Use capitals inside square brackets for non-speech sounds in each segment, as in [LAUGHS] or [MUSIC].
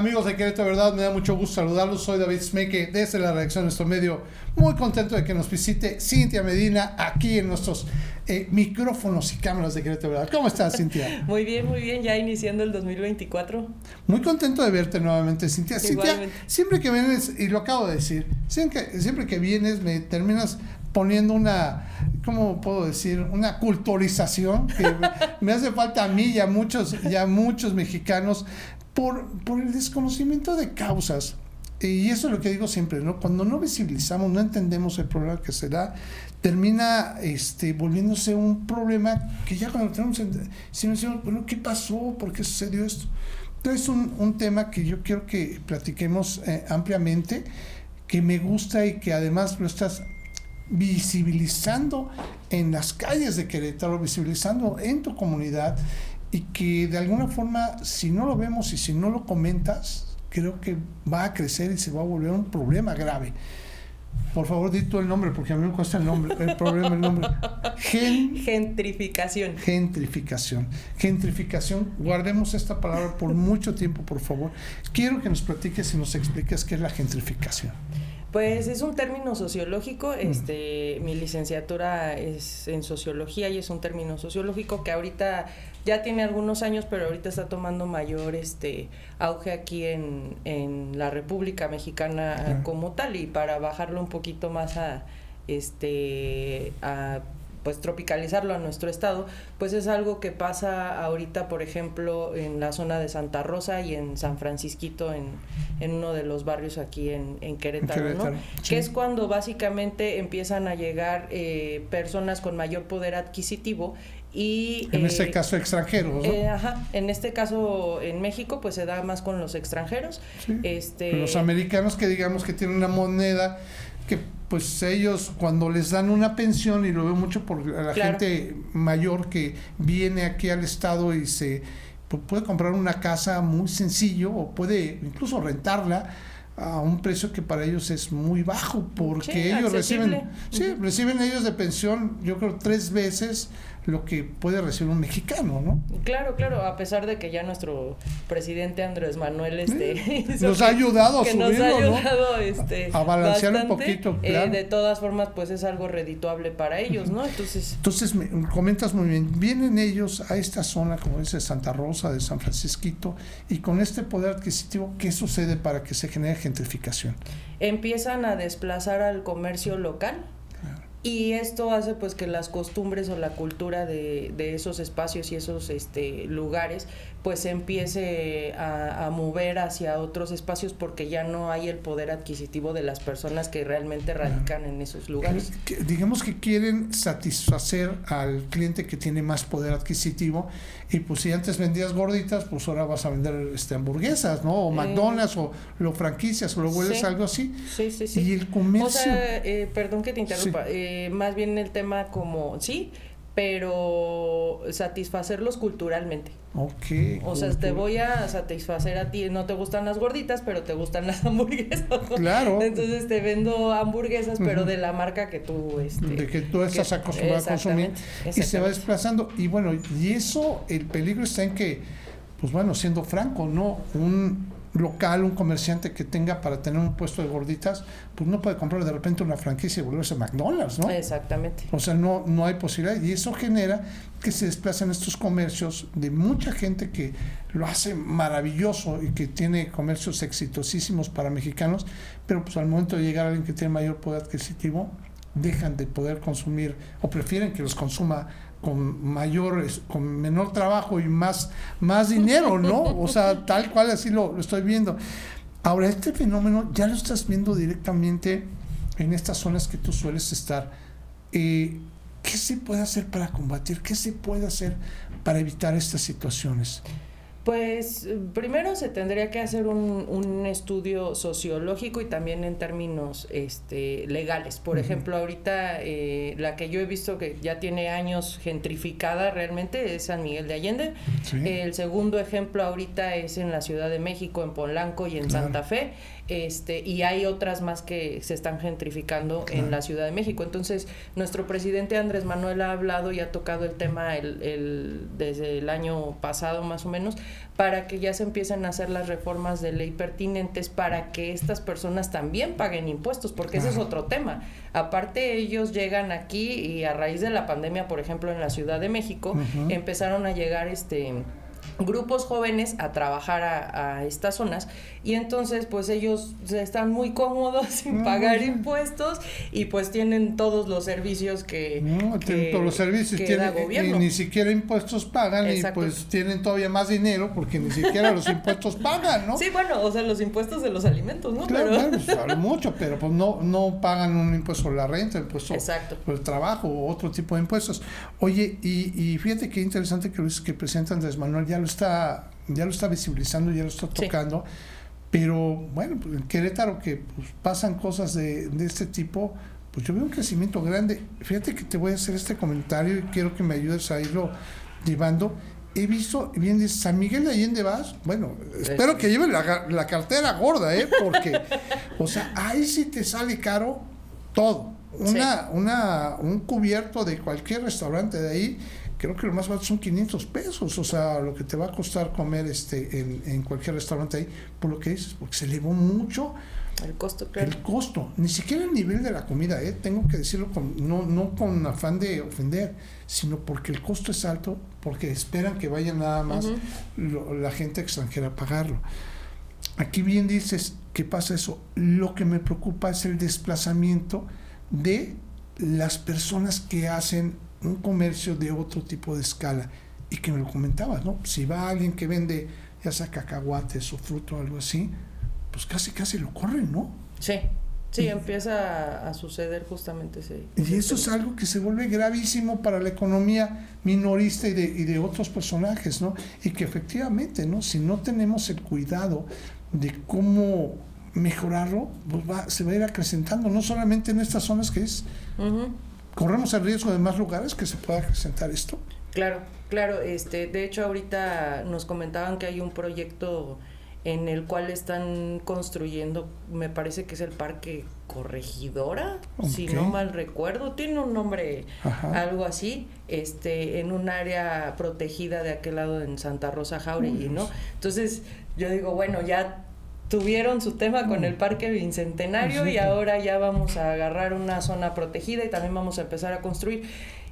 Amigos de Querétaro, verdad, me da mucho gusto saludarlos. Soy David Smeke desde la redacción de nuestro medio. Muy contento de que nos visite Cintia Medina aquí en nuestros eh, micrófonos y cámaras de Querétaro, verdad. ¿Cómo estás, Cintia? [LAUGHS] Muy bien, muy bien, ya iniciando el 2024. Muy contento de verte nuevamente, Cintia. Cintia, siempre que vienes, y lo acabo de decir, siempre siempre que vienes me terminas poniendo una, ¿cómo puedo decir? Una culturización que [LAUGHS] me hace falta a mí y a muchos, y muchos mexicanos por, por el desconocimiento de causas. Y eso es lo que digo siempre, ¿no? Cuando no visibilizamos, no entendemos el problema que se da, termina este, volviéndose un problema que ya cuando tenemos, si nos decimos, bueno, ¿qué pasó? ¿Por qué sucedió esto? Entonces es un, un tema que yo quiero que platiquemos eh, ampliamente, que me gusta y que además lo estás visibilizando en las calles de Querétaro, visibilizando en tu comunidad y que de alguna forma si no lo vemos y si no lo comentas, creo que va a crecer y se va a volver un problema grave. Por favor, di tú el nombre, porque a mí me cuesta el nombre, el problema, el nombre. gentrificación. Gentrificación. Gentrificación. Guardemos esta palabra por mucho tiempo, por favor. Quiero que nos platiques y nos expliques qué es la gentrificación. Pues es un término sociológico, este, mi licenciatura es en sociología y es un término sociológico que ahorita ya tiene algunos años, pero ahorita está tomando mayor este auge aquí en, en la República Mexicana como tal y para bajarlo un poquito más a este a pues tropicalizarlo a nuestro estado, pues es algo que pasa ahorita, por ejemplo, en la zona de Santa Rosa y en San Francisquito, en, en uno de los barrios aquí en, en Querétaro, ¿no? Que es cuando básicamente empiezan a llegar eh, personas con mayor poder adquisitivo y, en este eh, caso extranjeros ¿no? Eh, ajá en este caso en México pues se da más con los extranjeros este los americanos que digamos que tienen una moneda que pues ellos cuando les dan una pensión, y lo veo mucho por la gente mayor que viene aquí al estado y se pues, puede comprar una casa muy sencillo o puede incluso rentarla a un precio que para ellos es muy bajo porque ellos reciben sí, reciben ellos de pensión yo creo tres veces lo que puede recibir un mexicano, ¿no? Claro, claro, a pesar de que ya nuestro presidente Andrés Manuel este, [LAUGHS] nos ha ayudado a que nos ha ayudado este, a balancear un poquito. Eh, de todas formas, pues es algo redituable para ellos, ¿no? Entonces, entonces me comentas muy bien, vienen ellos a esta zona, como dice Santa Rosa, de San Francisquito, y con este poder adquisitivo, ¿qué sucede para que se genere gentrificación? Empiezan a desplazar al comercio local y esto hace pues que las costumbres o la cultura de, de esos espacios y esos este, lugares pues se empiece a, a, mover hacia otros espacios porque ya no hay el poder adquisitivo de las personas que realmente radican en esos lugares. digamos que quieren satisfacer al cliente que tiene más poder adquisitivo y pues si antes vendías gorditas, pues ahora vas a vender este hamburguesas, ¿no? O McDonald's o lo franquicias o lo vuelves algo así. Sí, sí, sí. Y el comercio... O sea, eh, perdón que te interrumpa, eh, más bien el tema como, sí, pero satisfacerlos culturalmente. Ok. O sea, te voy a satisfacer a ti. No te gustan las gorditas, pero te gustan las [LAUGHS] hamburguesas. Claro. Entonces te vendo hamburguesas, pero de la marca que tú... Este, de que tú estás acostumbrado a consumir. Y se va desplazando. Y bueno, y eso, el peligro está en que, pues bueno, siendo franco, ¿no? Un local, un comerciante que tenga para tener un puesto de gorditas, pues no puede comprar de repente una franquicia y volverse McDonald's, ¿no? Exactamente. O sea, no, no hay posibilidad. Y eso genera que se desplacen estos comercios de mucha gente que lo hace maravilloso y que tiene comercios exitosísimos para mexicanos, pero pues al momento de llegar a alguien que tiene mayor poder adquisitivo, dejan de poder consumir o prefieren que los consuma con mayor, con menor trabajo y más, más dinero, ¿no? O sea, [LAUGHS] tal cual así lo, estoy viendo. Ahora, este fenómeno ya lo estás viendo directamente en estas zonas que tú sueles estar. Eh, ¿Qué se puede hacer para combatir? ¿Qué se puede hacer para evitar estas situaciones? Pues primero se tendría que hacer un, un estudio sociológico y también en términos este, legales. Por ejemplo, ahorita eh, la que yo he visto que ya tiene años gentrificada realmente es San Miguel de Allende. El segundo ejemplo ahorita es en la Ciudad de México, en Polanco y en Santa Fe. Este, y hay otras más que se están gentrificando en la Ciudad de México. Entonces, nuestro presidente Andrés Manuel ha hablado y ha tocado el tema el, desde el año pasado más o menos, para que ya se empiecen a hacer las reformas de ley pertinentes para que estas personas también paguen impuestos, porque ese es otro tema. Aparte, ellos llegan aquí y a raíz de la pandemia, por ejemplo, en la Ciudad de México, empezaron a llegar este grupos jóvenes a trabajar a, estas zonas y entonces pues ellos están muy cómodos [LAUGHS] sin pagar impuestos y pues tienen todos los servicios que, no, tienen todos los servicios tienen, y ni siquiera impuestos pagan y pues tienen todavía más dinero porque ni siquiera los [LAUGHS] impuestos pagan, ¿no? Sí, bueno, o sea, los impuestos de los alimentos, ¿no? Claro, pero... claro, pues, [LAUGHS] mucho, pero pues no, no pagan un impuesto por la renta, impuesto por el trabajo o otro tipo de impuestos. Oye, y, y fíjate qué interesante que, que presenta Andrés Manuel, ya lo está, ya lo está visibilizando, ya lo está tocando. Pero bueno, pues, en Querétaro que pues, pasan cosas de, de, este tipo, pues yo veo un crecimiento grande. Fíjate que te voy a hacer este comentario y quiero que me ayudes a irlo llevando. He visto, bien de San Miguel de Allende vas, bueno, espero que lleve la, la cartera gorda, ¿eh? Porque, o sea, ahí sí te sale caro todo. Una, una, un cubierto de cualquier restaurante de ahí creo que lo más barato son 500 pesos, o sea, lo que te va a costar comer este en, en cualquier restaurante ahí, por lo que dices, porque se elevó mucho el costo, claro. El costo, ni siquiera el nivel de la comida, ¿eh? tengo que decirlo con, no, no con afán de ofender, sino porque el costo es alto, porque esperan que vaya nada más la gente extranjera a pagarlo. Aquí bien dices, ¿qué pasa eso? Lo que me preocupa es el desplazamiento de las personas que hacen un comercio de otro tipo de escala. Y que me lo comentabas, ¿no? Si va alguien que vende ya sea cacahuates o fruto o algo así, pues casi casi lo corren, ¿no? Sí, sí, empieza a, suceder justamente ese. Y eso es algo que se vuelve gravísimo para la economía minorista y de, y de otros personajes, ¿no? Y que efectivamente, ¿no? Si no tenemos el cuidado de cómo mejorarlo, pues va, se va a ir acrecentando, no solamente en estas zonas que es corremos el riesgo de más lugares que se pueda presentar esto. Claro, claro. Este, de hecho, ahorita nos comentaban que hay un proyecto en el cual están construyendo, me parece que es el Parque Corregidora, si no mal recuerdo, tiene un nombre algo así, este, en un área protegida de aquel lado en Santa Rosa Jauregui, ¿no? Entonces, yo digo, bueno, ya tuvieron su tema con el Parque Bicentenario y ahora ya vamos a agarrar una zona protegida y también vamos a empezar a construir.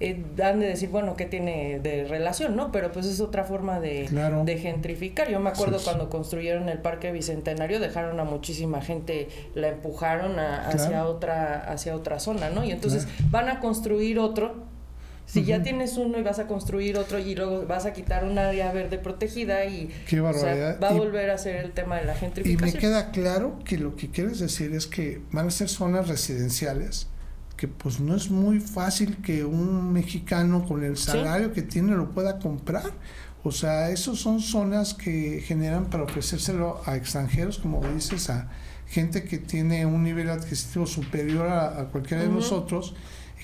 Eh, dan de decir, bueno, ¿qué tiene de relación? ¿no? Pero pues es otra forma de, de gentrificar. Yo me acuerdo cuando construyeron el Parque Bicentenario, dejaron a muchísima gente, la empujaron hacia, otra, hacia otra zona, ¿no? Y entonces van a construir otro si ya tienes uno y vas a construir otro y luego vas a quitar un área verde protegida y va a volver a ser el tema de la gentrificación. Y me queda claro que lo que quieres decir es que van a ser zonas residenciales que pues no es muy fácil que un mexicano con el salario que tiene lo pueda comprar. O sea, esos son zonas que generan para ofrecérselo a extranjeros, como dices, a gente que tiene un nivel adquisitivo superior a, cualquiera de nosotros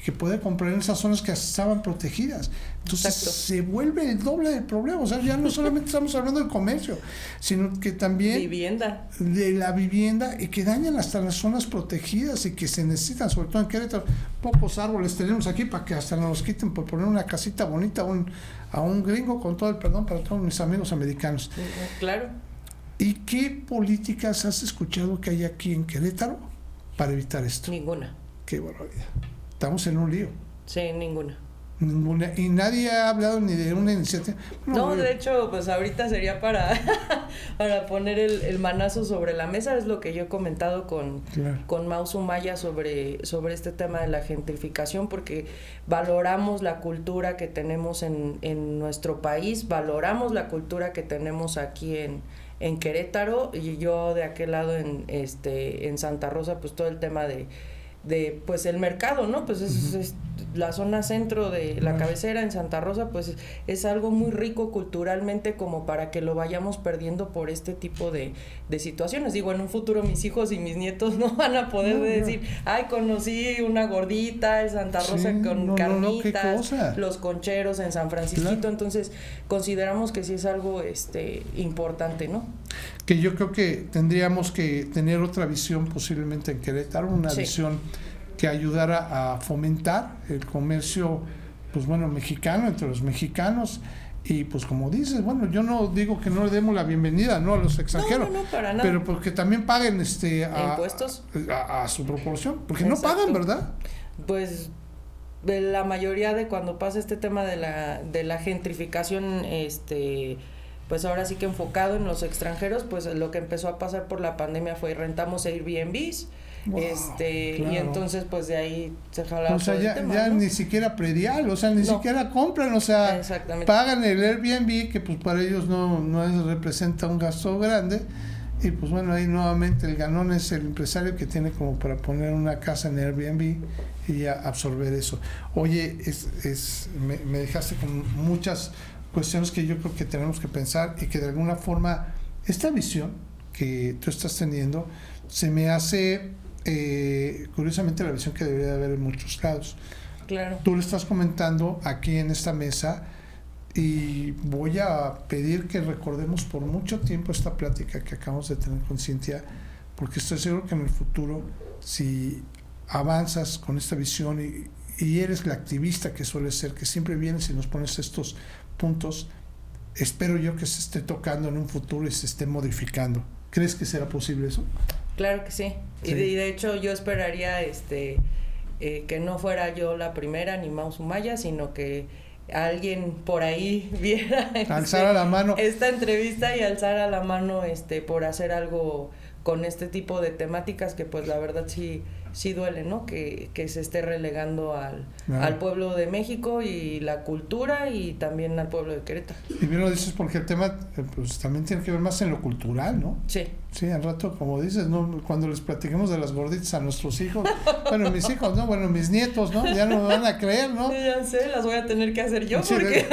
que puede comprar en esas zonas que estaban protegidas. Entonces se vuelve el doble del problema. O sea, ya no [LAUGHS] solamente estamos hablando del comercio, sino que también vivienda. de la vivienda y que dañan hasta las zonas protegidas y que se necesitan, sobre todo en Querétaro. Pocos árboles tenemos aquí para que hasta nos quiten por poner una casita bonita a un, a un gringo, con todo el perdón para todos mis amigos americanos. Claro. ¿Y qué políticas has escuchado que hay aquí en Querétaro para evitar esto? Ninguna. Qué barbaridad estamos en un lío. Sí, ninguna. Ninguna. Y nadie ha hablado ni de una iniciativa. No, de hecho, pues ahorita sería para, [LAUGHS] para poner el, manazo sobre la mesa, es lo que yo he comentado con, con Mausu Maya sobre, sobre este tema de la gentrificación, porque valoramos la cultura que tenemos en, en nuestro país, valoramos la cultura que tenemos aquí en, en Querétaro, y yo de aquel lado en, este, en Santa Rosa, pues todo el tema de de pues el mercado, ¿no? Pues es, la zona centro de la cabecera en Santa Rosa, pues es algo muy rico culturalmente como para que lo vayamos perdiendo por este tipo de, de situaciones. Digo, en un futuro mis hijos y mis nietos [LAUGHS] no van a poder decir, ay, conocí una gordita en Santa Rosa con carnitas, los concheros en San Francisco, entonces consideramos que sí es algo este importante, ¿no? Que yo creo que tendríamos que tener otra visión posiblemente en Querétaro, una visión que ayudara a fomentar el comercio, pues bueno, mexicano entre los mexicanos. Y pues como dices, bueno, yo no digo que no le demos la bienvenida no a los extranjeros, no, no, para nada. pero porque también paguen este a, impuestos a, su proporción, porque no pagan, ¿verdad? Pues la mayoría de cuando pasa este tema de la de la gentrificación este pues ahora sí que enfocado en los extranjeros, pues lo que empezó a pasar por la pandemia fue rentamos Airbnbs, este y entonces pues de ahí se jala o sea ya, ni siquiera predial o sea ni siquiera compran o sea pagan el Airbnb que pues para ellos no no representa un gasto grande y pues bueno ahí nuevamente el ganón es el empresario que tiene como para poner una casa en Airbnb y ya absorber eso. Oye es, es me, me dejaste con muchas cuestiones que yo creo que tenemos que pensar y que de alguna forma esta visión que tú estás teniendo se me hace eh, curiosamente la visión que debería haber en muchos lados. Claro. Tú lo estás comentando aquí en esta mesa y voy a pedir que recordemos por mucho tiempo esta plática que acabamos de tener con Cintia, porque estoy seguro que en el futuro, si avanzas con esta visión y, y eres la activista que suele ser, que siempre vienes y nos pones estos puntos, espero yo que se esté tocando en un futuro y se esté modificando. ¿Crees que será posible eso? Claro que sí. Y, de, hecho yo esperaría este eh, que no fuera yo la primera ni Mau Sumaya, sino que alguien por ahí [LAUGHS] viera alzar la mano esta entrevista y alzara la mano este por hacer algo con este tipo de temáticas que pues la verdad sí sí duele, ¿no? Que, que se esté relegando al, al, pueblo de México y la cultura y también al pueblo de Querétaro. Y bien lo dices porque el tema eh, pues también tiene que ver más en lo cultural, ¿no? Sí. Sí, al rato, como dices, ¿no? Cuando les platiquemos de las gorditas a nuestros hijos, bueno, mis hijos, ¿no? Bueno, mis nietos, ¿no? Ya no me van a creer, ¿no? Sí, ya sé, las voy a tener que hacer yo porque...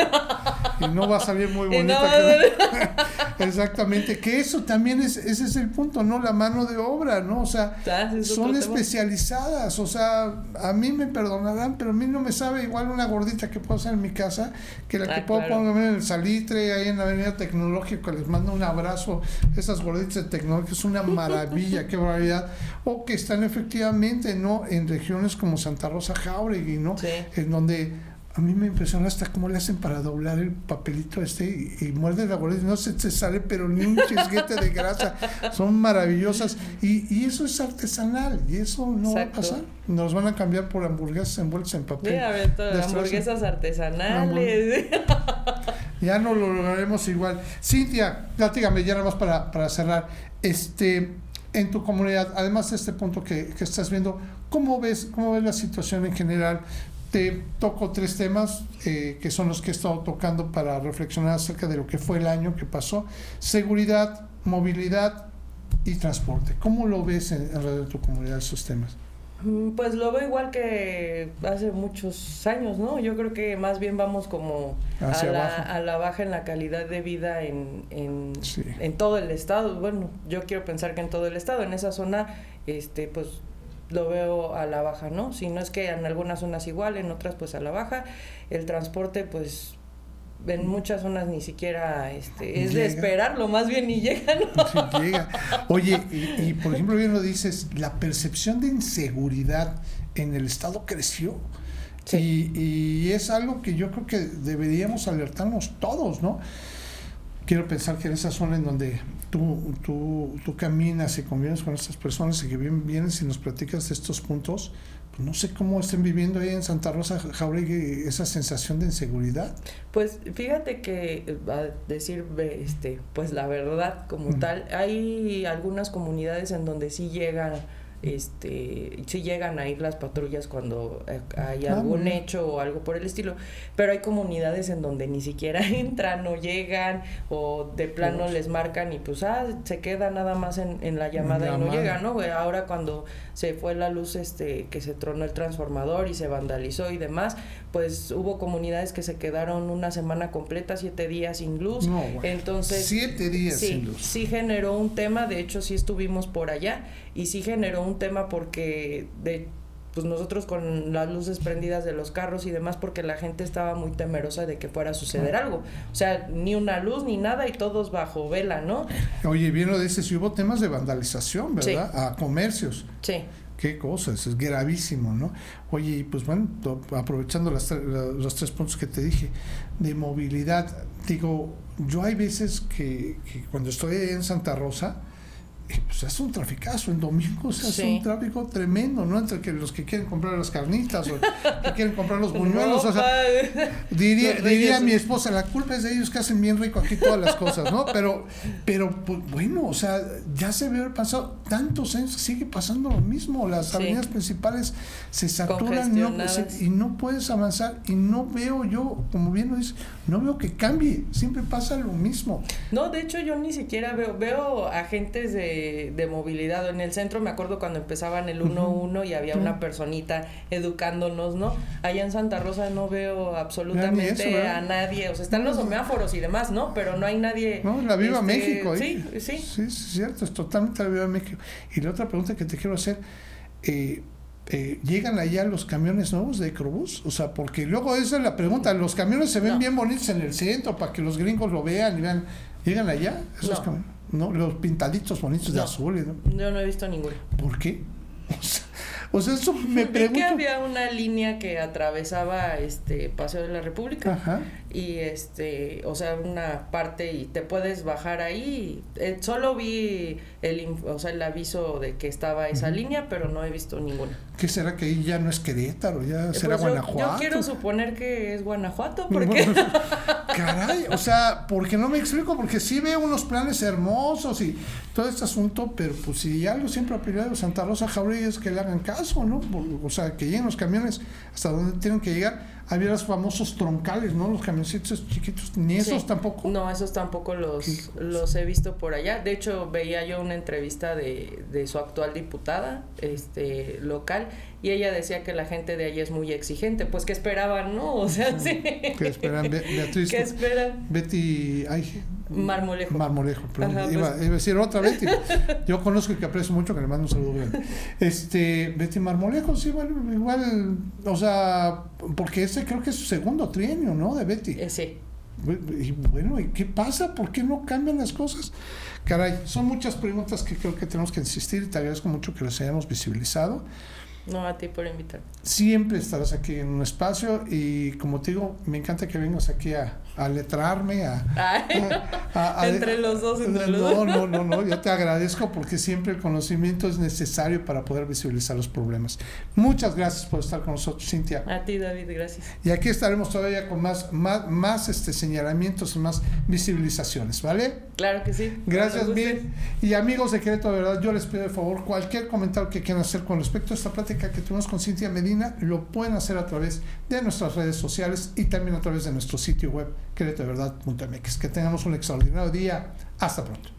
y no va a salir muy [LAUGHS] bonita. [LAUGHS] Exactamente, que eso también es, ese es el punto, ¿no? La mano de obra, ¿no? O sea, son especializadas, o sea, a mí me perdonarán, pero a mí no me sabe igual una gordita que puedo hacer en mi casa que la que ah, puedo poner en el salitre, ahí en la avenida tecnológica, les mando un abrazo, esas gorditas de tecnológica, es una maravilla, qué barbaridad, o que están efectivamente, ¿no? En regiones como Santa Rosa Jauregui, ¿no? En donde a mí me impresiona hasta cómo le hacen para doblar el papelito este y, muerde la boleta no se, se, sale pero ni un chisguete de grasa. Son maravillosas. Y, y, eso es artesanal y eso no va a pasar. Nos van a cambiar por hamburguesas envueltas en papel. Sí, a ver, hamburguesas artesanales. Ya no lo lograremos igual. Cintia platícame ya nada más para, para cerrar. Este en tu comunidad además de este punto que, que estás viendo ¿Cómo ves, ¿Cómo ves la situación en general? Te toco tres temas eh, que son los que he estado tocando para reflexionar acerca de lo que fue el año que pasó. Seguridad, movilidad y transporte. ¿Cómo lo ves en, alrededor de tu comunidad esos temas? Mm, pues lo veo igual que hace muchos años, ¿no? Yo creo que más bien vamos como a la, a la, baja en la calidad de vida en, en, en todo el estado. Bueno, yo quiero pensar que en todo el estado, en esa zona, este, pues lo veo a la baja, ¿no? Si no es que en algunas zonas igual, en otras pues a la baja. El transporte pues en muchas zonas ni siquiera este, es de esperarlo, más bien ni llega, ¿no? [LAUGHS] llega. Oye, y, por ejemplo, bien lo dices, la percepción de inseguridad en el Estado creció. Y, y es algo que yo creo que deberíamos alertarnos todos, ¿no? Quiero pensar que en esa zona en donde tú, tú, tú caminas y convives con estas personas y que vienes y nos platicas de estos puntos, pues no sé cómo estén viviendo ahí en Santa Rosa Jauregui esa sensación de inseguridad. Pues fíjate que, a decir este, pues la verdad como tal, hay algunas comunidades en donde sí llegan este si llegan a ir las patrullas cuando eh, hay ah, algún hecho o algo por el estilo pero hay comunidades en donde ni siquiera [LAUGHS] entran o llegan o de plano les marcan y pues ah se queda nada más en, en la llamada, y no llega no ahora cuando se fue la luz este que se tronó el transformador y se vandalizó y demás pues hubo comunidades que se quedaron una semana completa siete días sin luz entonces siete días sin luz sí generó un tema de hecho sí estuvimos por allá y sí generó un tema porque de pues nosotros con las luces prendidas de los carros y demás porque la gente estaba muy temerosa de que fuera a suceder algo. O sea, ni una luz ni nada y todos bajo vela, ¿no? Oye, bien lo dices, si hubo temas de vandalización, ¿verdad? A comercios. Sí. Qué cosas, es gravísimo, ¿no? Oye, pues bueno, aprovechando las, los tres puntos que te dije, de movilidad, digo, yo hay veces que cuando estoy en Santa Rosa, pues es un traficazo en domingo, sea, es un tráfico tremendo, ¿no? Entre que los que quieren comprar las carnitas o que quieren comprar los [LAUGHS] buñuelos, o sea, diría, diría mi esposa, la culpa es de ellos que hacen bien rico aquí todas las cosas, ¿no? Pero, pero pues, bueno, o sea, ya se ve pasado tantos años, sigue pasando lo mismo, las avenidas principales se saturan y no puedes avanzar y no veo yo, como bien lo dices, no veo que cambie, siempre pasa lo mismo. No, de hecho yo ni siquiera veo, veo agentes de de, movilidad. En el centro me acuerdo cuando empezaban el 1-1 y había una personita educándonos, ¿no? Allá en Santa Rosa no veo absolutamente a nadie. O sea, están los semáforos y demás, ¿no? Pero no hay nadie. No, la Viva este, México. Sí, sí. Sí, es cierto, es totalmente la Viva México. Y la otra pregunta que te quiero hacer. Eh, eh, ¿llegan allá los camiones nuevos de Ecrobús? O sea, porque luego esa es la pregunta, los camiones se ven bien bonitos en el centro para que los gringos lo vean y vean, ¿llegan allá esos camiones? ¿No? Los pintaditos bonitos de azul. ¿no? Yo no he visto ninguno. ¿Por qué? [LAUGHS] O sea, eso me [LAUGHS] pregunto. que había una línea que atravesaba este Paseo de la República. Ajá. Y este, o sea, una parte y te puedes bajar ahí. Eh, solo vi el, o sea, el aviso de que estaba esa línea, pero no he visto ninguna. ¿Qué será que ahí ya no es Querétaro? ¿Ya eh, será pues Guanajuato? Yo, quiero suponer que es Guanajuato, porque... [LAUGHS] caray, o sea, porque no me explico, porque sí veo unos planes hermosos y todo este asunto, pero pues si algo siempre ha pedido Santa Rosa Jauregui es que le hagan caso, ¿no? O sea, que lleguen los camiones hasta donde tienen que llegar había los famosos troncales, ¿no? Los camioncitos chiquitos, ni esos tampoco. No, esos tampoco los, los he visto por allá. De hecho, veía yo una entrevista de, de su actual diputada este local y ella decía que la gente de allí es muy exigente, pues que esperaban, ¿no? O sea, sí. ¿Qué esperan, Beatriz? ¿Qué esperan? Betty, ay, Marmolejo. Marmolejo, iba, pues. iba, a decir otra Betty. Yo conozco y que aprecio mucho, que le mando un saludo Este, Betty Marmolejo, sí, bueno, igual, o sea, porque ese creo que es su segundo trienio, ¿no? De Betty. Eh, sí. Y bueno, ¿y qué pasa? ¿Por qué no cambian las cosas? Caray, son muchas preguntas que creo que tenemos que insistir y te agradezco mucho que las hayamos visibilizado. No, a ti por invitar. Siempre estarás aquí en un espacio y como te digo, me encanta que vengas aquí a, a letrarme, a, entre los dos, entre los dos. No, no, no, yo te agradezco porque siempre el conocimiento es necesario para poder visibilizar los problemas. Muchas gracias por estar con nosotros, Cintia. A ti, David, gracias. Y aquí estaremos todavía con más, más, más este, señalamientos, más visibilizaciones, ¿vale? Claro que sí. Gracias, bien. Y amigos de Querétaro, de verdad, yo les pido de favor cualquier comentario que quieran hacer con respecto a esta plática que tuvimos con Cintia Medina, lo pueden hacer a través de nuestras redes sociales y también a través de nuestro sitio web que tengamos un extraordinario día. Hasta pronto.